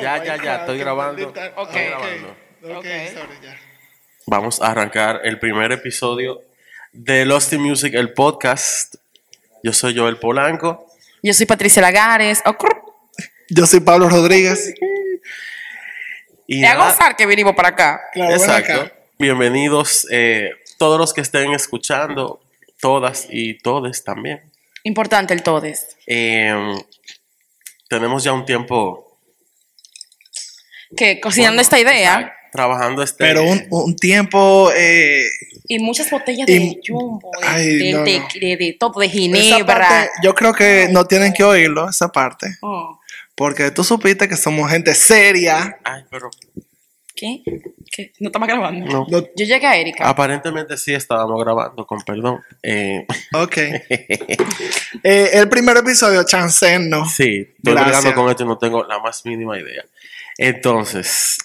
Ya, ya, ya, estoy grabando. Ok, Estoy grabando. ok, Ok. sorry, ya. Vamos a arrancar el primer episodio de Lost in Music, el podcast. Yo soy Joel Polanco. Yo soy Patricia Lagares. Oh. Yo soy Pablo Rodríguez. Y a gozar que vinimos para acá. Claro, exacto. acá. Bienvenidos eh, todos los que estén escuchando, todas y todes también. Importante el todes. Eh, tenemos ya un tiempo Que cocinando bueno, esta idea trabajando este. Pero un, un tiempo. Eh, y muchas botellas Y- de jumbo, de, Ay, de, no, de- no. de- de todo, de ginebra. parte, yo creo que no tienen que oírlo, esa parte. Oh, Porque tú supiste que somos gente seria. Ay, pero ¿Qué? ¿Qué? ¿No estamos grabando? no. No- Yo llegué a Erika. Aparentemente sí estábamos grabando, con perdón. Eh, ok. Eh, el primer episodio, chancen, ¿no? Sí, estoy Gracias. con esto y no tengo la más mínima idea. Entonces,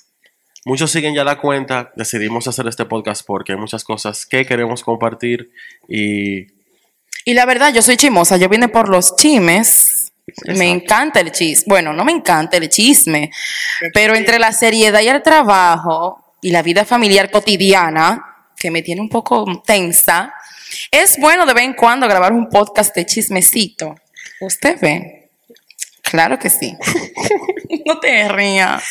muchos siguen ya la cuenta. Decidimos hacer este podcast porque hay muchas cosas que queremos compartir y Y la verdad, yo soy chimosa. Yo vine por los chimes. Me encanta el chisme. Bueno, no me encanta el chisme. Pero entre la seriedad y el trabajo y la vida familiar cotidiana, que me tiene un poco tensa, es bueno de vez en cuando grabar un podcast de chismecito. ¿Usted ve? Claro que sí. no te rías.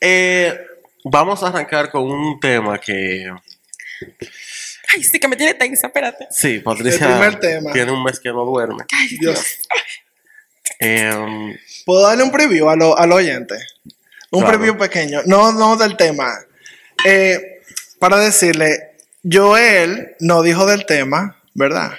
eh, vamos a arrancar con un tema que Ay, sí que me tiene tensa, espérate. sí, Patricia El primer tema. tiene un mes que no duerme. Ay, Dios. Eh, ¿Puedo darle un preview a lo- al oyente? Un Claro. preview pequeño. No, no del tema. Eh, para decirle, Joel no dijo del tema, ¿verdad?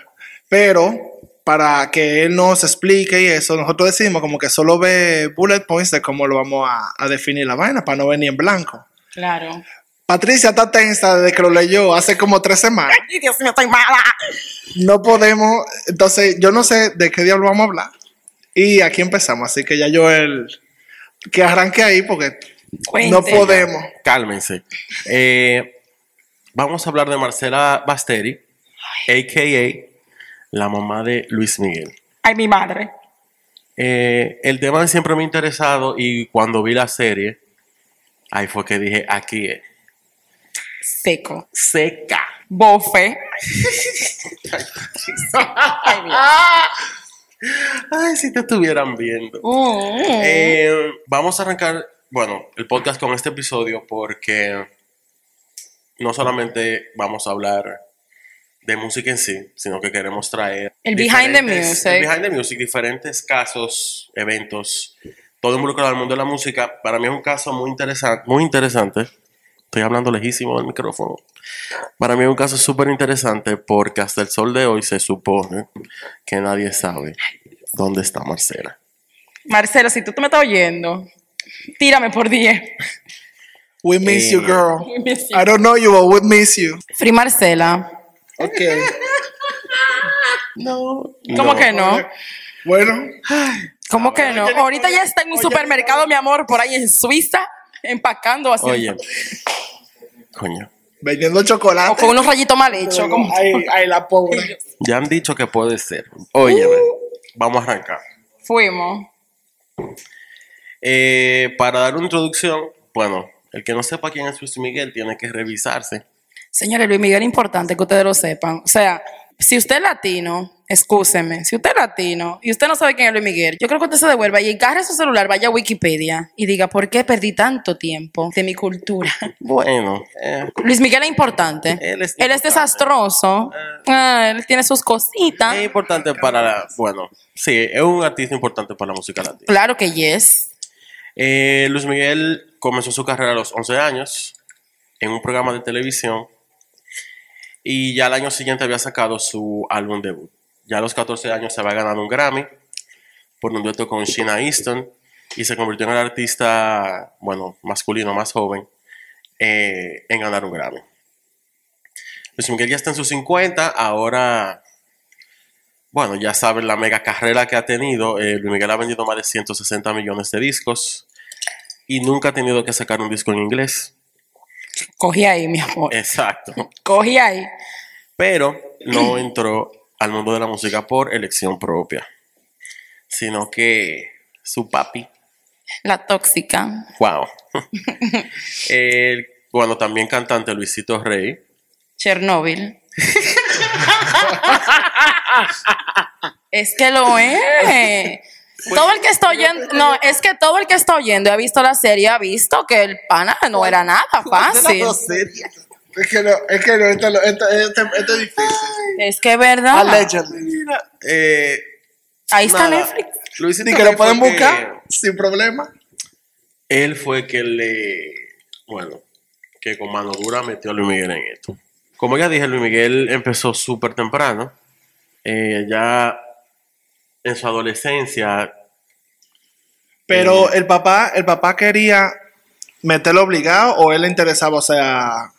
Pero para que él nos explique y eso, nosotros decidimos como que solo ve bullet points de cómo lo vamos a, a definir la vaina, para no venir en blanco. Claro. Patricia está tensa desde que lo leyó hace como tres semanas. Ay, Dios mío, estoy mala. No podemos, entonces yo no sé de qué diablo vamos a hablar. Y aquí empezamos, así que ya Joel, que arranque ahí porque no podemos. cálmense. Eh, vamos a hablar de Marcela Basteri, a.k.a. la mamá de Luis Miguel. Ay, mi madre. Eh, el tema siempre me ha interesado y cuando vi la serie, ahí fue que dije, aquí es. Seco. Seca. Bofe. Ay, si te estuvieran viendo. Mm. Eh, vamos a arrancar, bueno, el podcast con este episodio porque no solamente vamos a hablar de música en sí, sino que queremos traer El behind the music. el behind the music, diferentes casos, eventos, todo involucrado al mundo de la música. Para mí es un caso muy interesante, muy interesante. Estoy hablando lejísimo del micrófono. Para mí es un caso súper interesante porque hasta el sol de hoy se supone que nadie sabe dónde está Marcela. Marcelo, si tú te me estás oyendo, tírame por 10. We miss Eh, you, girl. We miss you. I don't know you, but we miss you. Free Marcela. Ok. No. ¿Cómo que no? Bueno, ¿Cómo que no? Ahorita ya está en un supermercado, mi amor, por ahí en Suiza, empacando así. Oye. Coño. vendiendo chocolate. O con unos rayitos mal hechos. como- Ay, ay, la pobre. Ya han dicho que puede ser. Oye, ve, vamos a arrancar. Fuimos. Eh, para dar una introducción, bueno, el que no sepa quién es Luis Miguel tiene que revisarse. Señores, Luis Miguel es importante que ustedes lo sepan. O sea, si usted es latino, excúseme, si usted es latino y usted no sabe quién es Luis Miguel, yo creo que usted se devuelva y agarre su celular, vaya a Wikipedia y diga, ¿por qué perdí tanto tiempo de mi cultura? Bueno, eh, Luis Miguel es importante. Él es Él es importante. desastroso. Ah, él tiene sus cositas. es importante para la. Bueno, sí, es un artista importante para la música latina. Claro que yes. Eh, Luis Miguel comenzó su carrera a los 11 años en un programa de televisión y ya al año siguiente había sacado su álbum debut. Ya a los 14 años se había ganado un Grammy por un dueto con Sheena Easton y se convirtió en el artista, bueno, masculino más joven eh, en ganar un Grammy. Luis Miguel ya está en sus 50, ahora bueno, ya saben la mega carrera que ha tenido. Eh, Luis Miguel ha vendido más de 160 millones de discos y nunca ha tenido que sacar un disco en inglés. Cogí ahí, mi amor. Exacto. Cogí ahí. Pero no entró al mundo de la música por elección propia, sino que su papi, La tóxica. wow. El- bueno, también cantante Luisito Rey. Chernobyl. es que lo es. Todo el que está oyendo, no, es que todo el que está oyendo y ha visto la serie ha visto que el pana no era nada fácil. Es que no, es que no, esto, esto- esto- esto es difícil. Es que es verdad. Allegedly. Eh, Ahí está nada, Netflix. Luisito Ni que lo pueden buscar sin problema. Él fue que le, bueno, que con mano dura metió a Luis Miguel en esto. Como ya dije, Luis Miguel empezó súper temprano. Eh, ya en su adolescencia, Pero el papá, el papá quería meterlo obligado o él le interesaba, o sea,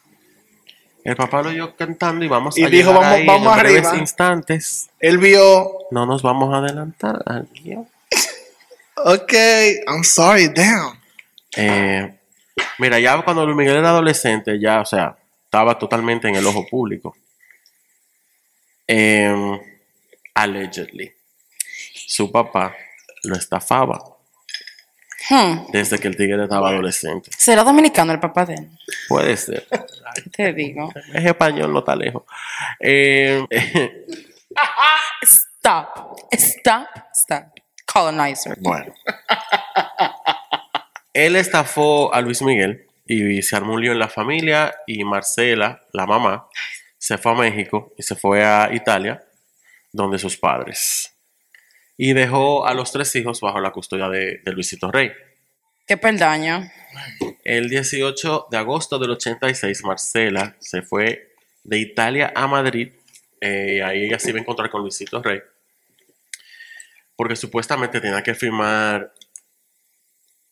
el papá lo oyó cantando y vamos Y a dijo, vamos- ahí vamos en breves arriba. instantes. él vio, No nos vamos a adelantar al guion. ok, I'm sorry, damn. Eh, mira, ya cuando Luis Miguel era adolescente, ya, o sea, estaba totalmente en el ojo público. Eh, allegedly, su papá lo estafaba Hmm. desde que el tigre estaba adolescente. ¿Será dominicano el papá de él? Puede ser. ¿Qué te digo? Es español, no está lejos. Eh, Stop. Stop. Stop. Colonizer. bueno. Él estafó a Luis Miguel y se armó un lío en la familia y Marcela, la mamá, se fue a México y se fue a Italia, donde sus padres. Y dejó a los tres hijos bajo la custodia de, de Luisito Rey. Qué peldaño. El 18 de agosto del 86, Marcela se fue de Italia a Madrid. eh, ahí ella se iba a encontrar con Luisito Rey. Porque supuestamente tenía que firmar,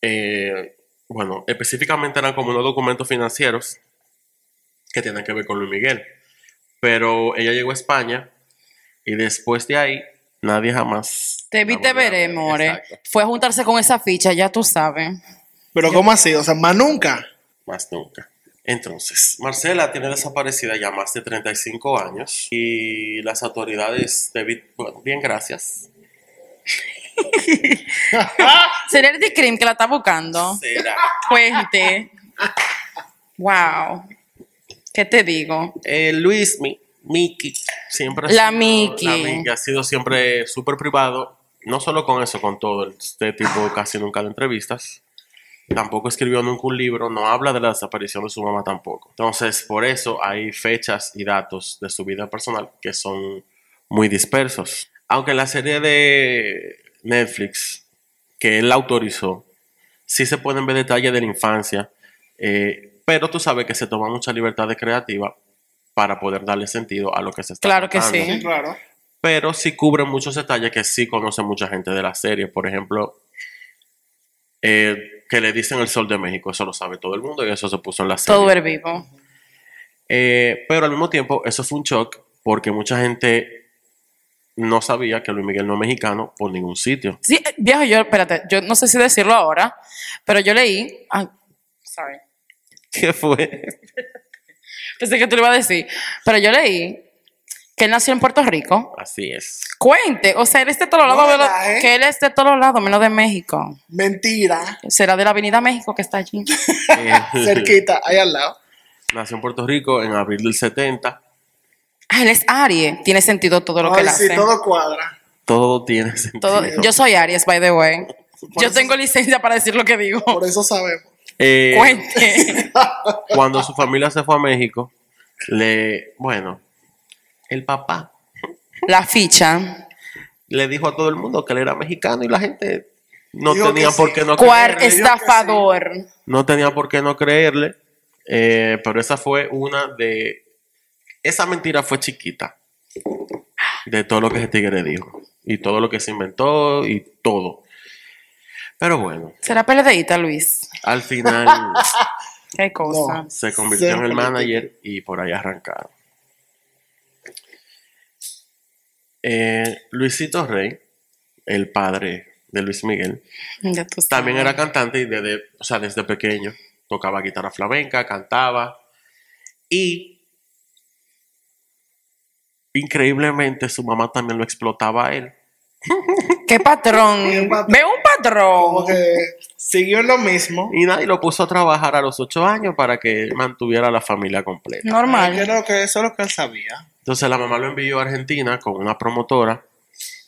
eh, bueno, específicamente eran como unos documentos financieros que tenían que ver con Luis Miguel. Pero ella llegó a España y después de ahí nadie jamás... Te vi, te veré, ver. more. Exacto. Fue a juntarse con esa ficha, ya tú sabes. Pero ¿cómo así? O sea, más nunca. más nunca. Entonces, Marcela tiene desaparecida ya más de 35 años y las autoridades de Bit- bueno, bien gracias. ¿Sería el Cream que la está buscando? Será. Cuente. Wow. ¿Qué te digo? Eh, Luis, mi, Miki, siempre ha La sido- la Miki ha sido siempre súper privado, no solo con eso, con todo. Este tipo casi nunca de entrevistas. Tampoco escribió nunca un libro, no habla de la desaparición de su mamá tampoco. Entonces, por eso hay fechas y datos de su vida personal que son muy dispersos. Aunque en la serie de Netflix que él autorizó, sí se pueden ver detalles de la infancia, eh, pero tú sabes que se toma mucha libertad de creativa para poder darle sentido a lo que se está Claro que sí. claro. Pero sí cubre muchos detalles que sí conoce mucha gente de la serie. Por ejemplo, eh, que le dicen el Sol de México, eso lo sabe todo el mundo y eso se puso en la serie. Todo el vivo. Eh, pero al mismo tiempo, eso fue un shock porque mucha gente no sabía que Luis Miguel no es mexicano por ningún sitio. Sí, eh, viejo, yo, espérate, yo no sé si decirlo ahora, pero yo leí. Ay, sorry. ¿Qué fue? Pensé que tú lo ibas a decir. Pero yo leí que él nació en Puerto Rico. Así es. Cuente, o sea, él es de todos No lados, menos- relaje. que él es de todos lados, menos de México. Mentira. Será de la Avenida México que está allí. Eh, Cerquita, ahí al lado. Nació en Puerto Rico en abril del 70. Ah, él es Aries. Tiene sentido todo lo que él sí, hace. todo cuadra. Todo tiene sentido. Todo- yo soy Aries, by the way. Por Yo eso- tengo licencia para decir lo que digo. Por eso sabemos. Eh, Cuente. cuando su familia se fue a México, le, bueno, el papá La ficha. le dijo a todo el mundo que él era mexicano y la gente no Dijo tenía que por sí. qué no Cuar creerle. estafador. No tenía por qué no creerle. eh, pero esa fue una de. Esa mentira fue chiquita. De todo lo que ese tigre dijo. Y todo lo que se inventó y todo. Pero bueno, ¿Será peledeíta, Luis? al final Qué cosa. No. se convirtió en el manager y por ahí arrancaron. Eh, Luisito Rey, el padre de Luis Miguel, también era cantante y desde, o sea, desde pequeño tocaba guitarra flamenca, cantaba y increíblemente su mamá también lo explotaba a él. ¿Qué patrón? Veo un patrón. Como que siguió en lo mismo. Y nadie lo puso a trabajar a los ocho años para que mantuviera a la familia completa. Ay, Normal. creo que eso es lo que él sabía. Entonces la mamá lo envió a Argentina con una promotora,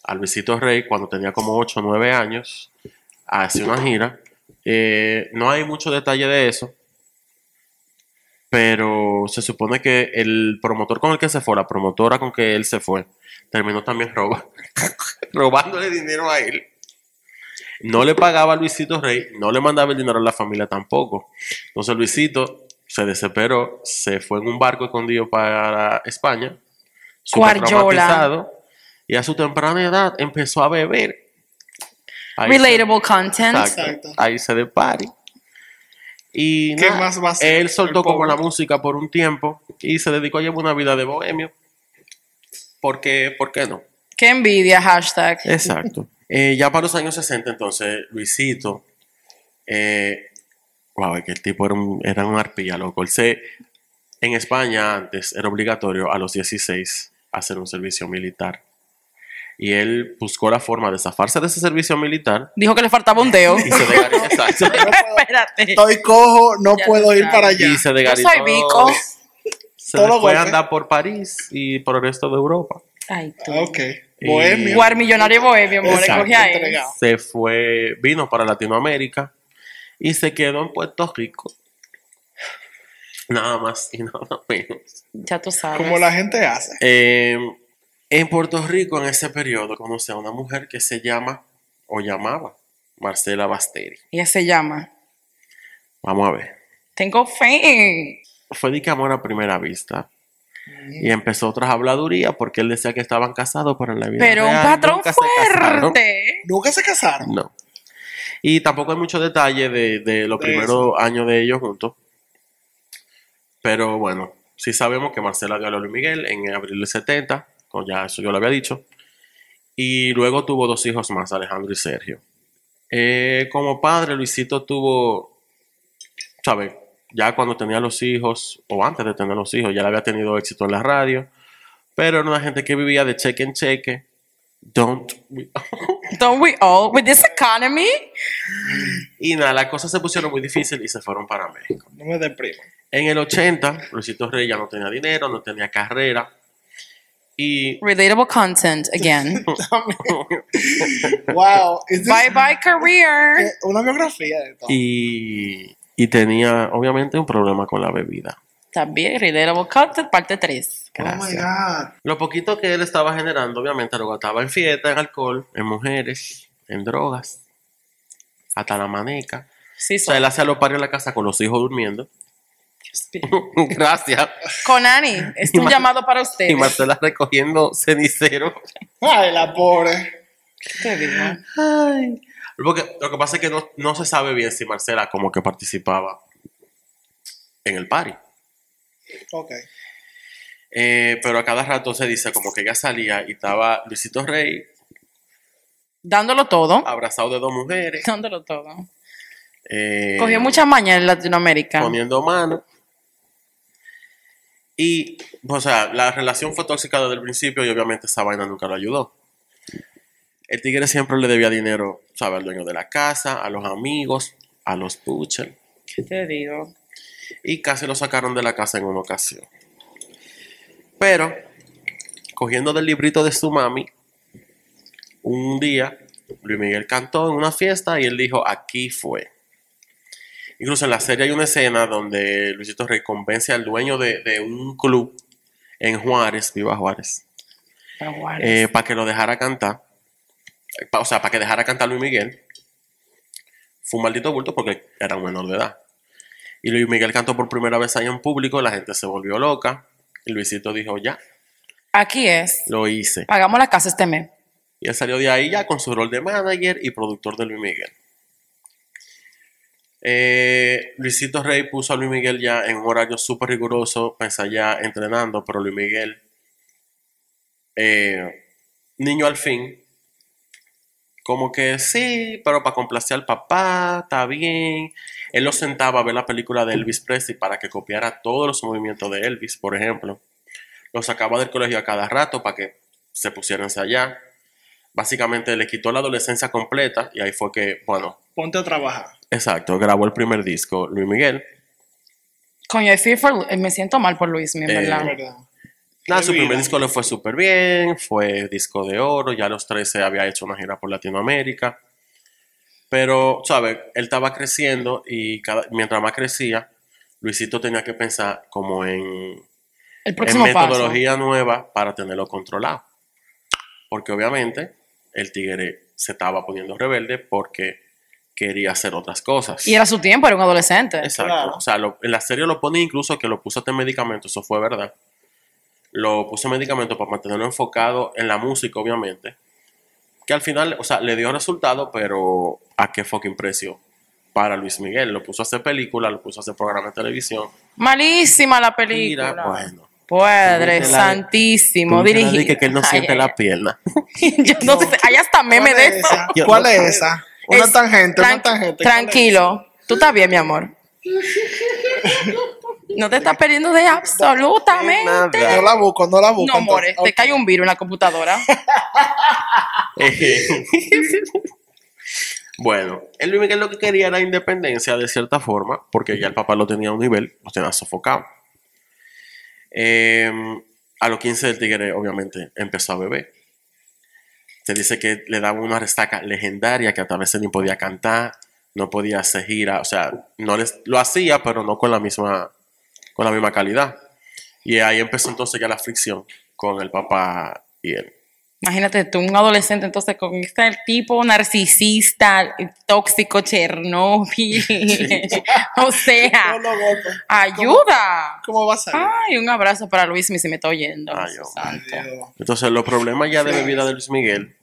a Luisito Rey, cuando tenía como 8 o 9 años, a hacer una gira. Eh, no hay mucho detalle de eso, pero se supone que el promotor con el que se fue, la promotora con que él se fue, terminó también roba- robándole dinero a él. No le pagaba a Luisito Rey, no le mandaba el dinero a la familia tampoco. Entonces Luisito se desesperó, se fue en un barco escondido para España, traumatizado, y a su temprana edad empezó a beber. Ahí se- Relatable content. Ahí se de party. Y ¿Qué nada, más va a hacer él soltó como la música por un tiempo y se dedicó a llevar una vida de bohemio. ¿Por qué, ¿Por qué no? Qué envidia, hashtag. Exacto. Eh, ya para los años 60, entonces, Luisito, eh, wow, es que el tipo era un, era un arpilla, loco. Él se, en España antes era obligatorio a los 16 hacer un servicio militar. Y él buscó la forma de zafarse de ese servicio militar Dijo que le faltaba un dedo. y se degaritó. Exacto. Espérate. Estoy cojo, no Ya puedo ir para allá. Y se Yo degaritó. soy Vico. Se Todo fue a andar por París y por el resto de Europa. Ay, tú. Ok. Y- Bohemio. Guar millonario bohemio, amor. Se fue, vino para Latinoamérica y se quedó en Puerto Rico. Nada más y nada menos. Ya tú sabes. Como la gente hace. Eh, en Puerto Rico, en ese periodo, conocí a una mujer que se llama, o llamaba, Marcela Basteri. Ella se llama. Vamos a ver. Tengo fe. Fue de que amor a primera vista. Y empezó otras habladurías porque él decía que estaban casados, pero en la vida Pero un patrón nunca se fuerte. Nunca se casaron. No. Y tampoco hay mucho detalle de, de los De primeros años de ellos juntos. Pero bueno, sí sabemos que Marcela dio a Luis Miguel en abril del 70, ya eso yo lo había dicho. Y luego tuvo dos hijos más, Alejandro y Sergio. Eh, como padre, Luisito tuvo, ¿sabes? Ya cuando tenía los hijos, o antes de tener los hijos, ya le había tenido éxito en la radio. Pero era una gente que vivía de cheque en cheque. Don't. Don't we all? With this economy? Y nada, las cosas se pusieron muy difíciles y se fueron para México. No me deprimo. En el 80, Luisito Rey ya no tenía dinero, no tenía carrera. Y Relatable content again. wow. Bye bye career. una biografía de todo. y, y tenía obviamente un problema con la bebida. También Relatable content parte 3. Oh my Gracias. God. Lo poquito que él estaba generando, obviamente, lo gastaba en fiesta, en alcohol, en mujeres, en drogas, hasta la maneca. Sí, O sea, él hacía los pares en la casa con los hijos durmiendo. Gracias. Con Ani, es un Ma- llamado para usted. Y Marcela recogiendo cenicero. Ay, la pobre. Te digo. Porque lo que pasa es que no, no se sabe bien si Marcela como que participaba en el party. Ok. Eh, pero a cada rato se dice como que ella salía y estaba Luisito Rey Dándolo todo. abrazado de dos mujeres, Dándolo todo. eh, Cogió mucha maña en Latinoamérica. poniendo mano. Y, o sea, la relación fue tóxica desde el principio y obviamente esa vaina nunca lo ayudó. El tigre siempre le debía dinero, ¿sabes? Al dueño de la casa, a los amigos, a los puchers. ¿Qué te digo? y casi lo sacaron de la casa en una ocasión. Pero, cogiendo del librito de su mami, un día Luis Miguel cantó en una fiesta y él dijo, aquí fue. Incluso en la serie hay una escena donde Luisito Rey convence al dueño de, de un club en Juárez, viva Juárez, Juárez. para que lo dejara cantar. Eh, pa- O sea, para que dejara cantar Luis Miguel. Fue un maldito bulto porque era un menor de edad. Y Luis Miguel cantó por primera vez ahí en público, la gente se volvió loca. Y Luisito dijo, ya, Aquí es. lo hice. Pagamos la casa este mes. Y él salió de ahí ya con su rol de manager y productor de Luis Miguel. Eh, Luisito Rey puso a Luis Miguel ya en un horario súper riguroso, para ensayar entrenando, pero Luis Miguel eh, niño al fin, como que sí, pero para complacer al papá, está bien. Él lo sentaba a ver la película de Elvis Presley para que copiara todos los movimientos de Elvis, por ejemplo. Lo sacaba del colegio a cada rato para que se pusieran allá. Básicamente le quitó la adolescencia completa y ahí fue que, bueno, Ponte a trabajar. exacto, grabó el primer disco, Luis Miguel. Coño, eh, me siento mal por Luis, en Eh, verdad. ¿Verdad? Nada, Qué su primer disco le fue súper bien, fue disco de oro, ya a los 13 había hecho una gira por Latinoamérica. Pero, ¿sabes? Él estaba creciendo y cada- mientras más crecía, Luisito tenía que pensar como en, El en próximo paso. metodología nueva para tenerlo controlado. Porque obviamente el tigre se estaba poniendo rebelde porque quería hacer otras cosas. Y era su tiempo, era un adolescente. Exacto. Claro. O sea, lo- en la serie lo pone incluso que lo puso hasta en medicamento, eso fue verdad. Lo puso en medicamento para mantenerlo enfocado en la música, obviamente. Que al final, o sea, le dio resultado, pero ¿a qué fucking precio? Para Luis Miguel. Lo puso a hacer película, lo puso a hacer programa de televisión. Malísima la película. Mira, bueno. Padre santísimo. Dijiste que él no Ay, siente ay, la ay. pierna. Yo no sé. Hay hasta meme ¿Cuál de es eso. ¿Cuál es esa? Una Es- tangente, tran- una tangente. ¿Cuál es Tranquilo. Tú estás bien, mi amor. No te estás perdiendo de absolutamente. No la busco, no la busco. No, more, entonces. te cae un virus en la computadora. bueno, el Luis Miguel lo que quería era independencia de cierta forma, porque ya el papá lo tenía a un nivel, lo tenía sofocado. Eh, a los 15 del tigre, obviamente, empezó a beber. Se dice que le daba una restaca legendaria que a veces ni podía cantar, no podía hacer gira, o sea, no les, lo hacía, pero no con la misma, con la misma calidad. Y ahí empezó entonces ya la fricción con el papá y él. Imagínate tú, un adolescente, entonces con este tipo narcisista, tóxico, Chernobyl. o No sea, golpe. ayuda. ¿Cómo va a salir? Ay, un abrazo para Luis, si me está oyendo. Ay, santo. Dios. Entonces, los problemas ya de bebida de Luis Miguel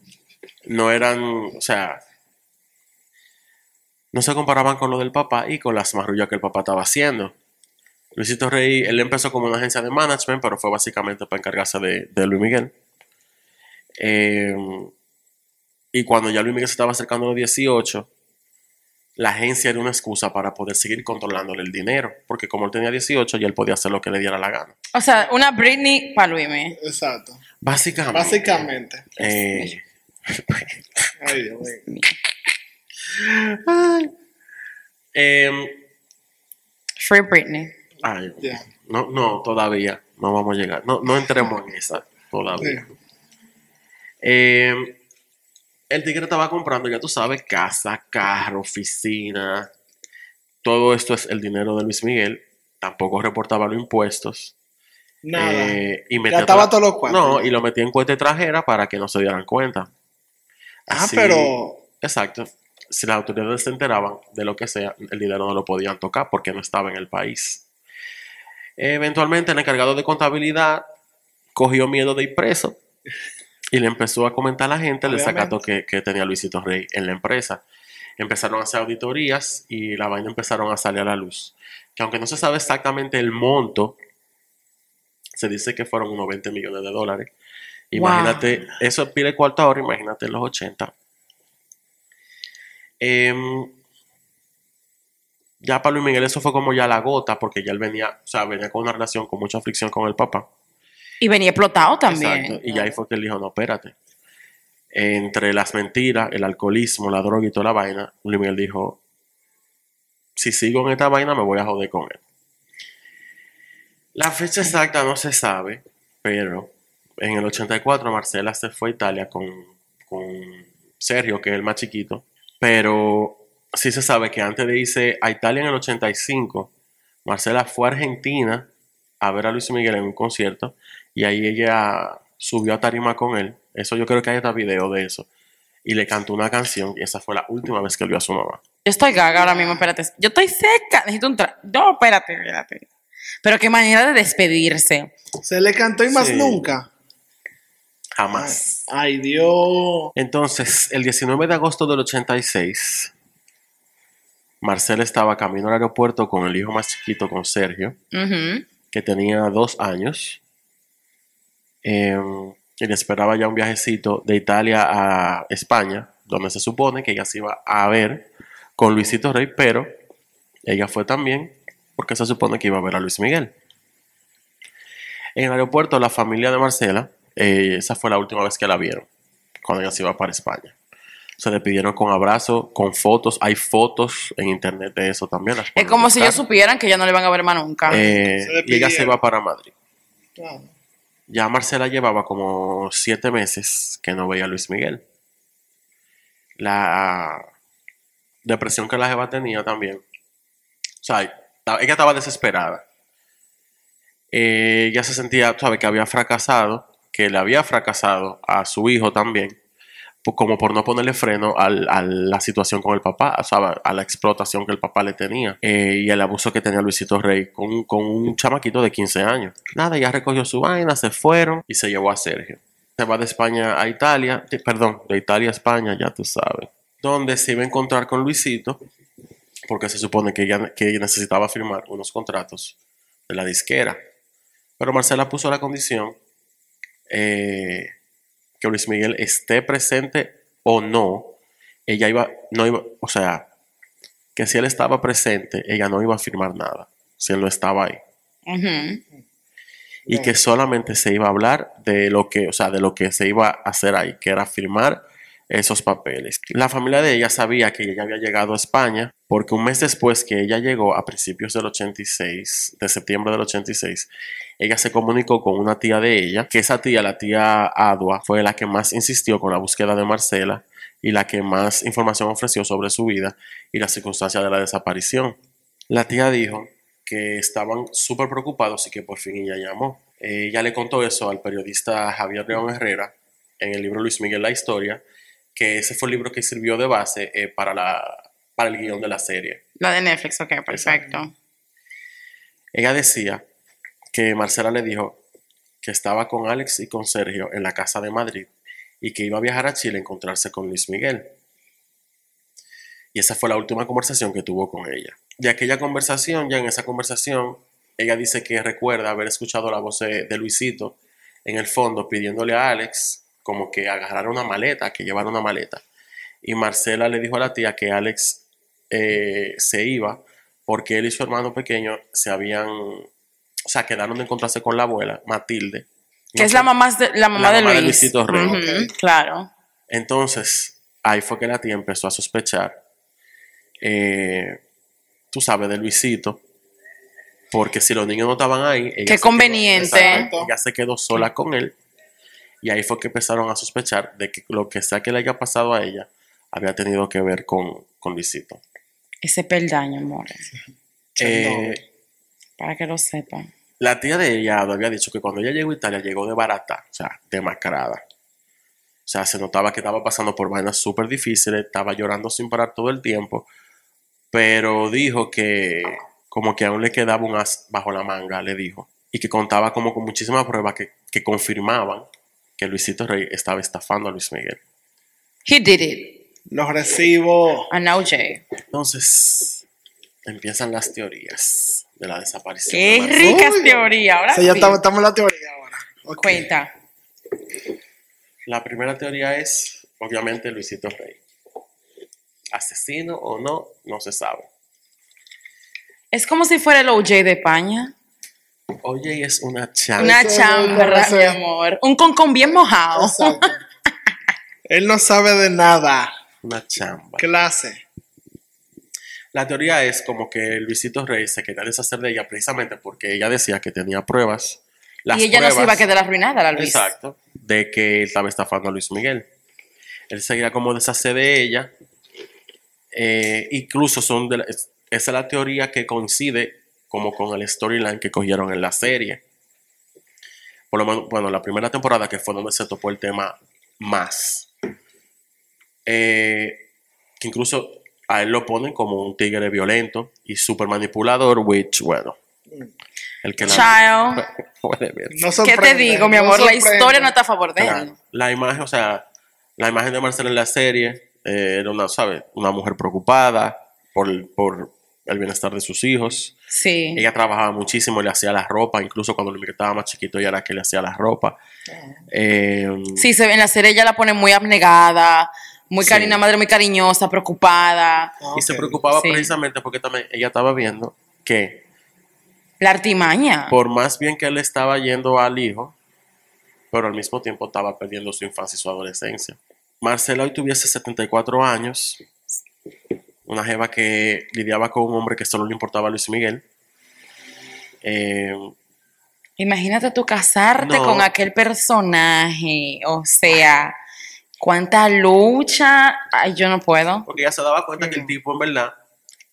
no eran, o sea, no se comparaban con lo del papá y con las marrullas que el papá estaba haciendo. Luisito Rey, él empezó como una agencia de management, pero fue básicamente para encargarse de, de Luis Miguel. Eh, y cuando ya Luis Miguel se estaba acercando a los 18, la agencia era una excusa para poder seguir controlándole el dinero, porque como él tenía 18, ya él podía hacer lo que le diera la gana. O sea, una Britney para Luis. me. Exacto. Básicamente. Básicamente. eh, Ay, Dios mío. Em, Free Britney. ay, Ya. no, no, todavía no vamos a llegar. No, no entremos en esa todavía. Em, el tigre estaba comprando, ya tú sabes, casa, carro, oficina. Todo esto es el dinero de Luis Miguel. Tampoco reportaba los impuestos. Nada. Eh, y ya metía estaba tra- todos los cuartos. No, y lo metía en cuenta extranjera para que no se dieran cuenta. ah, pero. Exacto. Si las autoridades se enteraban de lo que sea, el dinero no lo podían tocar porque no estaba en el país. Eventualmente, el encargado de contabilidad cogió miedo de ir preso y le empezó a comentar a la gente el desacato que, que tenía Luisito Rey en la empresa. Empezaron a hacer auditorías y la vaina empezaron a salir a la luz. Que aunque no se sabe exactamente el monto, se dice que fueron unos 20 millones de dólares. Imagínate, eso pide cuarto ahora, imagínate en los 80. Em, ya para Luis Miguel eso fue como ya la gota, porque ya él venía, o sea, venía con una relación con mucha fricción con el papá. Y venía explotado también. Exacto. Y ahí fue que él dijo, no, espérate. Entre las mentiras, el alcoholismo, la droga y toda la vaina, Luis Miguel dijo, si sigo en esta vaina me voy a joder con él. La fecha exacta no se sabe, pero en el 84 Marcela se fue a Italia con, con Sergio, que es el más chiquito, pero sí se sabe que antes de irse a Italia en el 85, Marcela fue a Argentina a ver a Luis Miguel en un concierto y ahí ella subió a tarima con él. Eso yo creo que hay hasta video de eso. Y le cantó una canción y esa fue la última vez que vio a su mamá. Yo estoy gaga ahora mismo, espérate. Yo estoy seca, necesito un tra... No, espérate, espérate. Pero qué manera de despedirse. Se le cantó y más Sí. nunca. Jamás. Ay, Dios. Entonces, el 19 de agosto del 86, Marcela estaba camino al aeropuerto con el hijo más chiquito, con Sergio, que tenía dos años. Y le esperaba ya un viajecito de Italia a España, donde se supone que ella se iba a ver con Luisito Rey, pero ella fue también porque se supone que iba a ver a Luis Miguel. En el aeropuerto, la familia de Marcela, eh, esa fue la última vez que la vieron, cuando ella se iba para España. Se despidieron con abrazo, con fotos. Hay fotos en internet de eso también. Es como si ellos supieran que ya no le van a ver más nunca. Eh, y ella se va para Madrid. Claro. Ya Marcela llevaba como siete meses que no veía a Luis Miguel. La depresión que la jeva tenía también. O sea, ella estaba desesperada. Eh, ella se sentía, sabe, que había fracasado, que le había fracasado a su hijo también, como por no ponerle freno al- a la situación con el papá, sea, a la explotación que el papá le tenía eh, y el abuso que tenía Luisito Rey con, con un chamaquito de 15 años. Nada, ella recogió su vaina, se fueron y se llevó a Sergio. Se va de España a Italia, perdón, de Italia a España, ya tú sabes, donde se iba a encontrar con Luisito, porque se supone que ella, que ella necesitaba firmar unos contratos de la disquera. Pero Marcela puso la condición eh, que Luis Miguel esté presente o no, ella iba, no iba, o sea, que si él estaba presente, ella no iba a firmar nada, si él no estaba ahí. Y que solamente se iba a hablar de lo que, o sea, de lo que se iba a hacer ahí, que era firmar esos papeles. La familia de ella sabía que ella había llegado a España porque un mes después que ella llegó, a principios del 86, de septiembre del 86, ella se comunicó con una tía de ella, que esa tía, la tía Adua, fue la que más insistió con la búsqueda de Marcela y la que más información ofreció sobre su vida y las circunstancias de la desaparición. La tía dijo que estaban súper preocupados y que por fin ella llamó. Ella le contó eso al periodista Javier León Herrera en el libro Luis Miguel La Historia, que ese fue el libro que sirvió de base eh, para, la, para el guion de la serie. La de Netflix, ok, perfecto. Ella decía que Marcela le dijo que estaba con Alex y con Sergio en la casa de Madrid y que iba a viajar a Chile a encontrarse con Luis Miguel. Y esa fue la última conversación que tuvo con ella. De aquella conversación, ya en esa conversación, ella dice que recuerda haber escuchado la voz de, de Luisito en el fondo pidiéndole a Alex como que agarrara una maleta, que llevara una maleta. Y Marcela le dijo a la tía que Alex eh, se iba porque él y su hermano pequeño se habían, o sea, quedaron de encontrarse con la abuela, Matilde. Que es la mamá de, la mamá La de mamá de Luis. Luisito Rey. Claro. Entonces, ahí fue que la tía empezó a sospechar, eh, tú sabes, de Luisito, porque si los niños no estaban ahí, ella Qué se quedó- conveniente. exacto, ella se quedó sola con él, y ahí fue que empezaron a sospechar de que lo que sea que le haya pasado a ella había tenido que ver con, con Luisito. Ese peldaño, amor. Eh, Para que lo sepan. La tía de ella había dicho que cuando ella llegó a Italia llegó de barata, o sea, demacrada. O sea, se notaba que estaba pasando por vainas súper difíciles, estaba llorando sin parar todo el tiempo, pero dijo que como que aún le quedaba un as bajo la manga, le dijo, y que contaba como con muchísimas pruebas que, que confirmaban que Luisito Rey estaba estafando a Luis Miguel. He did it. Los recibo. And now Jay. Entonces, empiezan las teorías de la desaparición. de Qué Marcelo. ricas teorías. Ahora O sea, ya sí. estamos, estamos en la teoría ahora. Ok. Cuenta. La primera teoría es, obviamente, Luisito Rey. Asesino o no, no se sabe. Es como si fuera el OJ de España. Oye, es una chamba. Una que mi amor. Un concón bien mojado. Exacto. Él no sabe de nada. Una chamba. Clase. La teoría es como que Luisito Rey se quería deshacer de ella precisamente porque ella decía que tenía pruebas. Las y ella no se iba a quedar arruinada, la Luis. Exacto. De que él estaba estafando a Luis Miguel. Él se quería como deshacer de ella. Eh, incluso son de la- es- esa es la teoría que coincide como con el storyline que cogieron en la serie. Por lo menos, bueno, la primera temporada que fue donde se topó el tema más. Eh, que incluso a él lo ponen como un tigre violento y súper manipulador, which, bueno. El que Child. puede ver. No ¿Qué te digo, mi no amor? La historia no está a favor de él. La imagen, o sea, la imagen de Marcela en la serie eh, era una, ¿sabes? Una mujer preocupada por, por el bienestar de sus hijos. Sí. Ella trabajaba muchísimo, le hacía la ropa, incluso cuando Luis Miguel estaba más chiquito, ella era la que le hacía la ropa. Eh, Sí, se, en la serie ella la pone muy abnegada, muy Sí. cari- una madre muy cariñosa, preocupada. Y se preocupaba Sí. precisamente porque también ella estaba viendo que La artimaña. por más bien que él estaba yendo al hijo, pero al mismo tiempo estaba perdiendo su infancia y su adolescencia. Marcela hoy tuviese 74 años, una jeva que lidiaba con un hombre que solo le importaba a Luis Miguel. Eh, Imagínate tú casarte No. con aquel personaje. O sea, cuánta lucha. Ay, yo no puedo. porque ella se daba cuenta que el tipo, en verdad,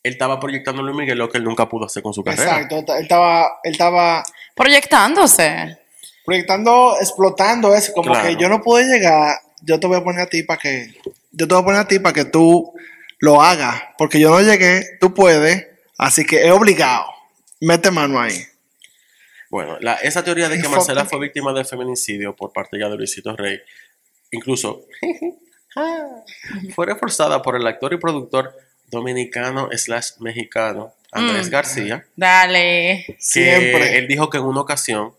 él estaba proyectando a Luis Miguel lo que él nunca pudo hacer con su carrera. Exacto, él estaba, él estaba Proyectándose. proyectando, explotando eso, como Claro. que yo no puedo llegar, yo te voy a poner a ti para que, yo te voy a poner a ti para que tú lo hagas, porque yo no llegué, tú puedes, así que es obligado, mete mano ahí. Bueno, la- esa teoría de que. Marcela fue víctima de feminicidio por parte ya de Luisito Rey, incluso fue reforzada por el actor y productor dominicano slash mexicano Andrés Mm. García, Dale. que Siempre. él dijo que en una ocasión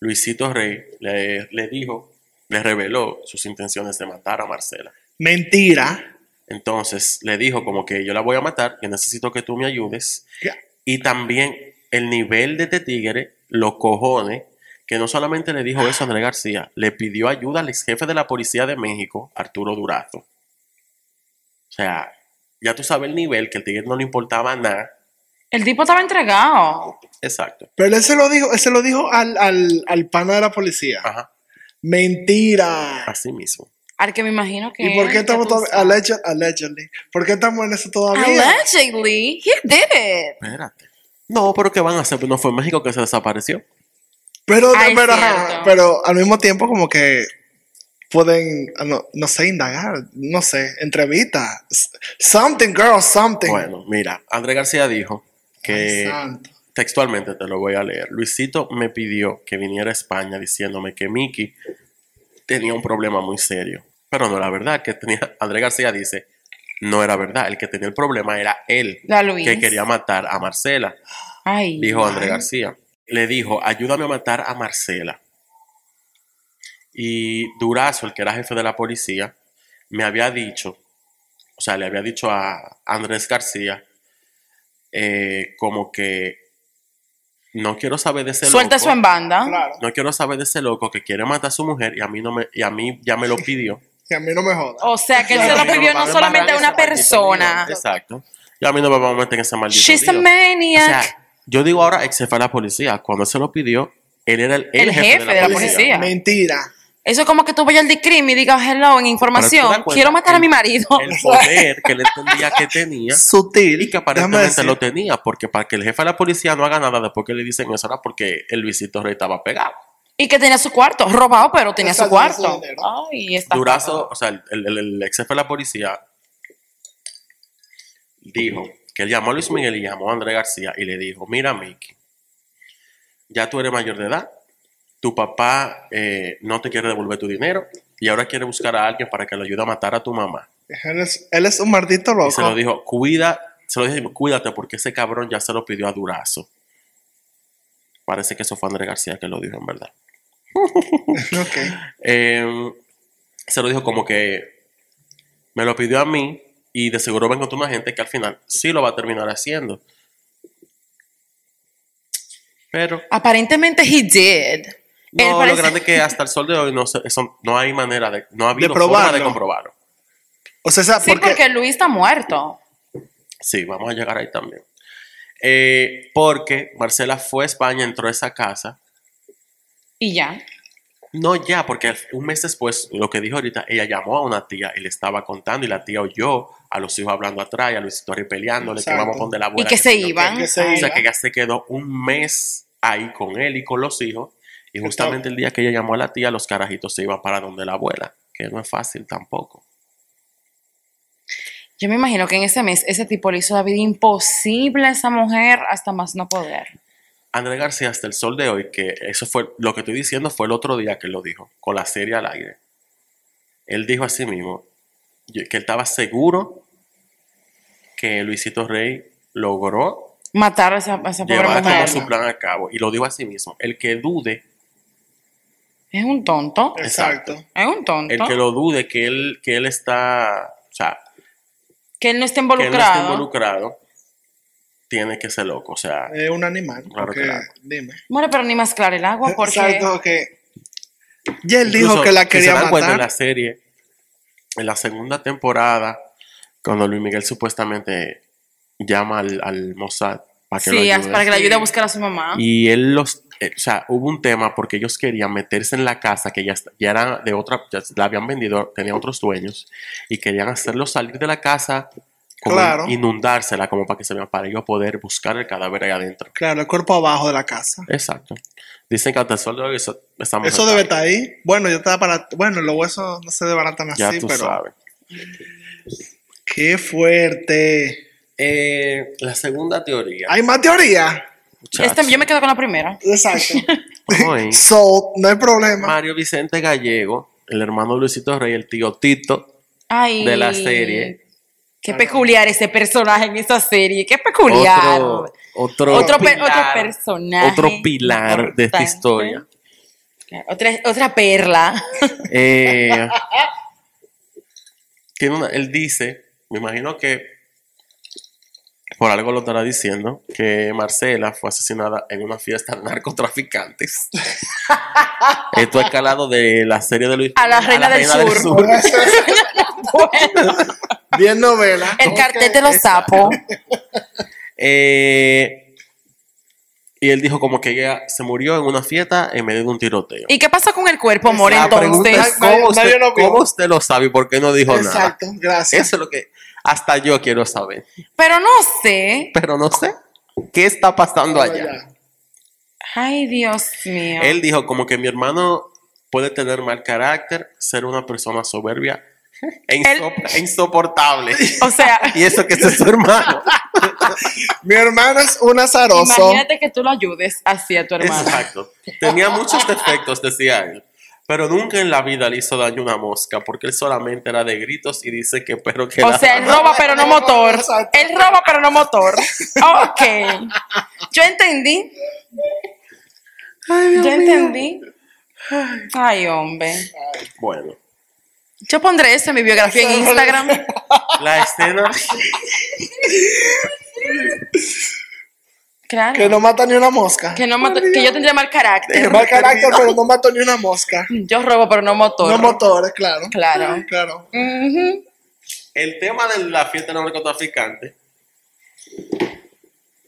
Luisito Rey le, le dijo, le reveló sus intenciones de matar a Marcela. Mentira. Entonces le dijo como que yo la voy a matar, que necesito que tú me ayudes. Y también el nivel de este tigre, los cojones, que no solamente le dijo eso a Andrés García, le pidió ayuda al ex jefe de la Policía de México, Arturo Durazo. O sea, ya tú sabes el nivel, que el tigre no le importaba nada. El tipo estaba entregado. Exacto. Pero él se lo dijo, él se lo dijo al, al, al pana de la policía. Ajá, Mentira. así mismo. Al que me imagino que. ¿Y por qué estamos todavía, alleged- allegedly, ¿por qué estamos en eso todavía? Allegedly, he did it. Espérate. No, pero ¿qué van a hacer? No fue en México que se desapareció. Pero, Ay, pero, ajá, pero al mismo tiempo como que pueden, ah, no, no sé, indagar, no sé, entrevista. S- Something, girl, something. Bueno, mira, Andrés García dijo Ay, que santo. textualmente te lo voy a leer. Luisito me pidió que viniera a España diciéndome que Mickey tenía un problema muy serio. Pero no era verdad, que tenía, Andrés García dice, no era verdad, el que tenía el problema era él, que quería matar a Marcela, Ay. dijo Andrés García. Le dijo, ayúdame a matar a Marcela. Y Durazo, el que era jefe de la policía, me había dicho, o sea, le había dicho a Andrés García, eh, como que no quiero saber de ese Suelta loco. eso en banda. Claro. No quiero saber de ese loco que quiere matar a su mujer y a mí no me y a mí ya me lo pidió. Que a mí no me joda. O sea, que él Y se a lo pidió no solamente a una persona. Exacto. Y a mí no me van a meter en ese maldito She's a maniac. O sea, yo digo ahora ex jefe de la policía. Cuando él se lo pidió, él era el, El jefe de la policía. Mentira. Eso es como que tú vayas al DICRIM y digas hello en información. Cuenta, Quiero matar a mi marido. El poder que él entendía que tenía Sutil. y que aparentemente lo tenía. Porque para que el jefe de la policía no haga nada después que le dicen eso era porque el Luisito Rey estaba pegado. Y que tenía su cuarto, robado, pero tenía su Exacto, cuarto. su dinero. Ay, está. Durazo, o sea, el, el- el ex jefe de la policía dijo que él llamó a Luis Miguel y llamó a Andrés García y le dijo, mira Mickey, ya tú eres mayor de edad, tu papá eh, no te quiere devolver tu dinero y ahora quiere buscar a alguien para que le ayude a matar a tu mamá. Él es, él es un maldito loco. Y se lo dijo, cuida, se lo dijo, cuídate porque ese cabrón ya se lo pidió a Durazo. Parece que eso fue Andrés García que lo dijo en verdad. Ok. Eh, se lo dijo como que me lo pidió a mí y de seguro va a encontrar una gente que al final sí lo va a terminar haciendo. Pero Aparentemente he did. No, lo parece- grande es que hasta el sol de hoy no, se- eso, no hay manera de, no ha habido De forma de probarlo. comprobarlo. O sea, esa- Sí, porque, porque Luis está muerto. Sí, vamos a llegar ahí también. Eh, porque Marcela fue a España, entró a esa casa. Y ya. No ya, porque un mes después, lo que dijo ahorita, ella llamó a una tía y le estaba contando y la tía oyó a los hijos hablando atrás y a Luisito Rey peleándole que Exacto. vamos a poner la abuela. Y que se iban. que se. O sea iba. que ella se quedó un mes ahí con él y con los hijos. Y justamente el día que ella llamó a la tía, los carajitos se iban para donde la abuela, que no es fácil tampoco. Yo me imagino que en ese mes ese tipo le hizo la vida imposible a esa mujer hasta más no poder. Andrés García, hasta el sol de hoy, que eso fue lo que estoy diciendo, fue el otro día que lo dijo, con la serie al aire. Él dijo así mismo yo- que él estaba seguro que Luisito Rey logró Matar a esa, a esa pobre llevar como mujer. su plan a cabo. Y lo digo así mismo, el que dude, Es un tonto. Exacto. Es un tonto. el que lo dude que él, que él está, o sea, Que él no esté que él no involucrado. está involucrado, tiene que ser loco. O sea, Es un animal. Claro porque, que la- dime. Bueno, pero ni más claro el agua porque... Exacto, que. Y él dijo que la si quería se cuenta en matar. la serie, en la segunda temporada, cuando Luis Miguel supuestamente llama al, al Mossad para que Sí, lo ayude. para que le ayude a buscar a su mamá. Y él los, o sea, hubo un tema porque ellos querían meterse en la casa que ya, ya era de otra, ya la habían vendido, tenía otros dueños, y querían hacerlo salir de la casa, como Claro. inundársela, como para que se vean, para ellos poder buscar el cadáver ahí adentro. Claro, el cuerpo abajo de la casa. Exacto. Dicen que hasta el sol de hoy eso, Eso debe estar ahí. Bueno, yo estaba para. Bueno, los huesos no se desbaratan Ya así, tú pero. sabes. Qué fuerte. Eh, la segunda teoría. ¿Hay más teoría? Este, yo me quedo con la primera. Exacto. Hoy, so, no hay problema. Mario Vicente Gallego, el hermano de Luisito Rey, el tío Tito, Ay. de la serie. Qué peculiar ese personaje en esa serie. Qué peculiar. Otro, otro, Otro pe- pilar, otro personaje Otro pilar de esta historia. Otra, otra perla. Eh, tiene una- él dice, me imagino que por algo lo estará diciendo, que Marcela fue asesinada en una fiesta de narcotraficantes. Esto ha escalado de la serie de Luis A la Reina del Sur. Bueno, Bien novela. el cartel de los sapos. Eh, y él dijo como que ella se murió en una fiesta en medio de un tiroteo. ¿Y qué pasó con el cuerpo, amor, La pregunta entonces? es cómo usted, nadie lo vio. cómo usted lo sabe y por qué no dijo nada. Exacto, gracias. Eso es lo que hasta yo quiero saber. Pero no sé. Pero no sé qué está pasando allá. Ya. Ay, Dios mío. Él dijo como que mi hermano puede tener mal carácter, ser una persona soberbia e, e insoportable. O sea, Y eso que ese es su hermano. Mi hermano es un azaroso. imagínate que tú lo ayudes así a tu hermano. Exacto. Tenía muchos defectos, decía él. Pero nunca en la vida le hizo daño una mosca, porque él solamente era de gritos y dice que pero que O la- sea, él roba pero no motor. Exacto. Él roba pero no motor. Ok. Yo entendí. Yo entendí. Ay, hombre. Bueno, Yo pondré eso en mi biografía en Instagram. la escena Claro. Que no mata ni una mosca. Que, no mato- que yo tendría mal carácter. Mal carácter, pero no mató ni una mosca. Yo robo pero no motor. No motores, claro. Claro. Claro. El tema de la fiesta de narcotraficantes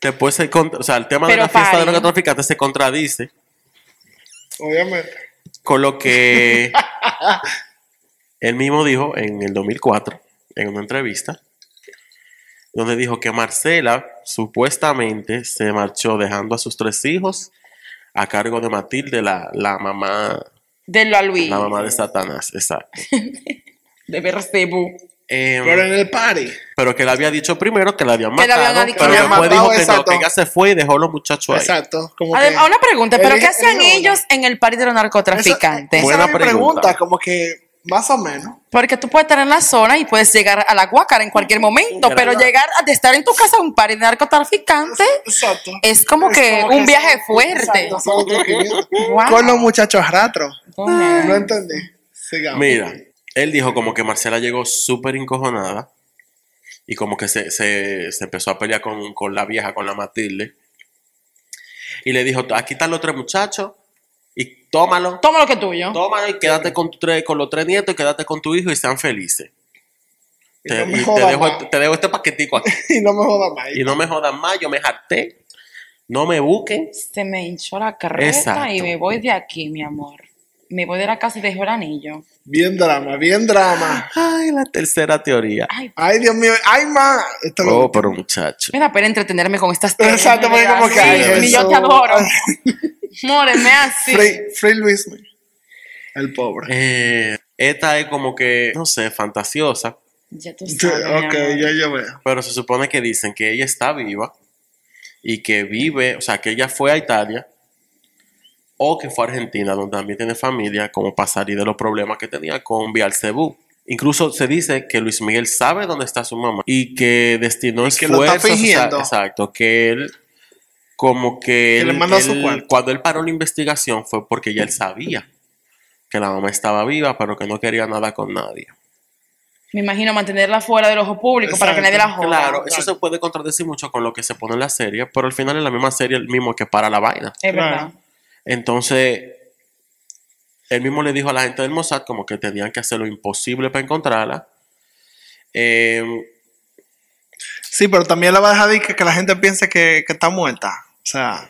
después se contra- o sea el tema de la fiesta de narcotraficantes se contradice Obviamente. con lo que él mismo dijo en el 2004 en una entrevista donde dijo que Marcela supuestamente se marchó dejando a sus tres hijos a cargo de Matilde la, la mamá De lo a Luis. la mamá de Satanás exacto De Bersebú. Em, Pero en el party. Pero que le había dicho primero que la habían Que la matado. habían- que pero la después matado, dijo que no, exacto. que ella se fue y dejó a los muchachos ahí. Exacto. Como Además, que, una pregunta, ¿pero qué hacían ellos en el party de los narcotraficantes? Esa, Buena esa pregunta. Como que más o menos. Porque tú puedes estar en la zona y puedes llegar a la guácara en cualquier momento, pero llegar a de estar en tu casa a un party de narcotraficantes Exacto. es como Es que como un que viaje son- fuerte. exacto, son otros 500. Wow. Con los muchachos ratros. No entendí. Sigamos. Mira, él dijo como que Marcela llegó súper encojonada y como que se, se- se empezó a pelear con, con la vieja, con la Matilde. Y le dijo, aquí están los tres muchachos y tómalo, Toma lo que es tuyo. tómalo y quédate con, tu tres, con los tres nietos y quédate con tu hijo y sean felices. Y Te, no me y te jodas dejo, te dejo este paquetico aquí. Y no me jodas más. Y no me jodan más, yo me harté. No me busquen. Se me hinchó la carreta Exacto. y me voy de aquí, mi amor. Me voy de la casa y dejo el anillo. Bien drama, bien drama. Ay, la tercera teoría. Ay, Ay, Dios mío. Ay, ma. Esto lo Oh, pero muchacho. me da pena entretenerme con estas Exacto, porque como que, ay, ni yo te adoro. Móreme así. Free, Free Luis. El pobre. Eh, esta es como que, no sé, fantasiosa. Ya tú sabes, ok, ya yo veo. Pero se supone que dicen que ella está viva y que vive, o sea, que ella fue a Italia o que fue a Argentina, donde también tiene familia, como para salir de los problemas que tenía con Bialcebú. Incluso se dice que Luis Miguel sabe dónde está su mamá y que destinó Y que lo está esfuerzos, o sea, fingiendo. exacto, que él como que, Que le él- su él- cuarto. cuando él paró la investigación fue porque ya él sabía que la mamá estaba viva, pero que no quería nada con nadie. Me imagino mantenerla fuera del ojo público para que nadie la joda. Claro, eso se puede contradecir mucho con lo que se pone en la serie, pero al final es la misma serie el mismo que para la vaina. Es Claro. Entonces, él mismo le dijo a la gente del Mossad como que tenían que hacer lo imposible para encontrarla. Eh, Sí, pero también la va a dejar de que, que la gente piense que, que está muerta. O sea,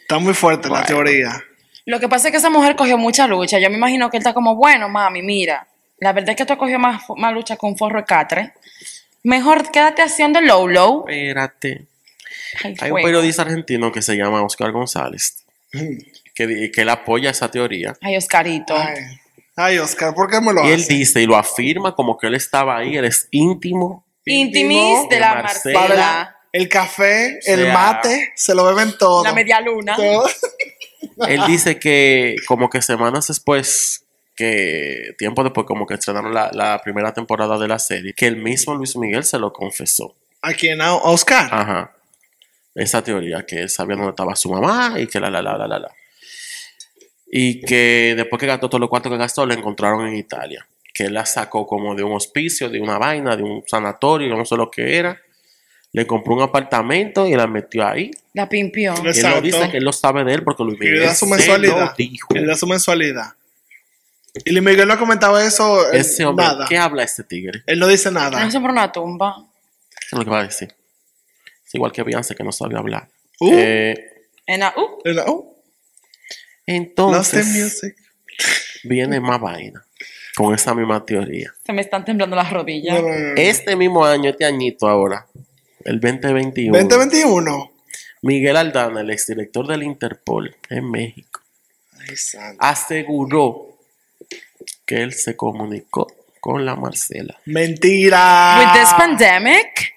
está muy fuerte la teoría. Lo que pasa es que esa mujer cogió mucha lucha. Yo me imagino que él está como, bueno, mami, mira, la verdad es que tú has cogido más, más lucha con forro de catre. Mejor quédate haciendo low low. espérate. Ay, Hay un periodista argentino que se llama Oscar González, que, que él apoya esa teoría. Ay, Oscarito. Ay, ay, Oscar, ¿por qué me lo Y él hace? dice y lo afirma como que él estaba ahí, él es íntimo. Intimis de de la Marcela. Marcela. El café, sea, el mate, se lo beben todo. La media luna. Todo. Él dice que como que semanas después, que tiempo después como que estrenaron la, la primera temporada de la serie, que el mismo Luis Miguel se lo confesó. ¿A quién? ¿A Oscar? Ajá. Esa teoría, que él sabía dónde estaba su mamá y que la, la, la, la, la, la. Y que después que gastó todo lo cuarto que gastó, lo encontraron en Italia. Que él la sacó como de un hospicio, de una vaina, de un sanatorio, no sé lo que era. Le compró un apartamento y la metió ahí. La pimpió. Y él lo dice que él lo sabe de él porque Luis Y le Miguel da su mensualidad. lo dijo. Le da su mensualidad. Y Luis Miguel no ha comentado eso. Ese hombre, nada. ¿qué habla este tigre? Él no dice nada. se por una tumba. Eso es lo que va a decir. Igual que Beyoncé que no sabe hablar. Uh, Eh, En la- él- oh, Lost in entonces, music. viene más vaina con esa misma teoría. se me están temblando las rodillas. No, no, no, no. Este mismo año, este añito ahora, el 2021, 2021. Miguel Aldana, el exdirector del Interpol en México, Ay, santo. aseguró que él se comunicó con la Marcela. Mentira. With this pandemic,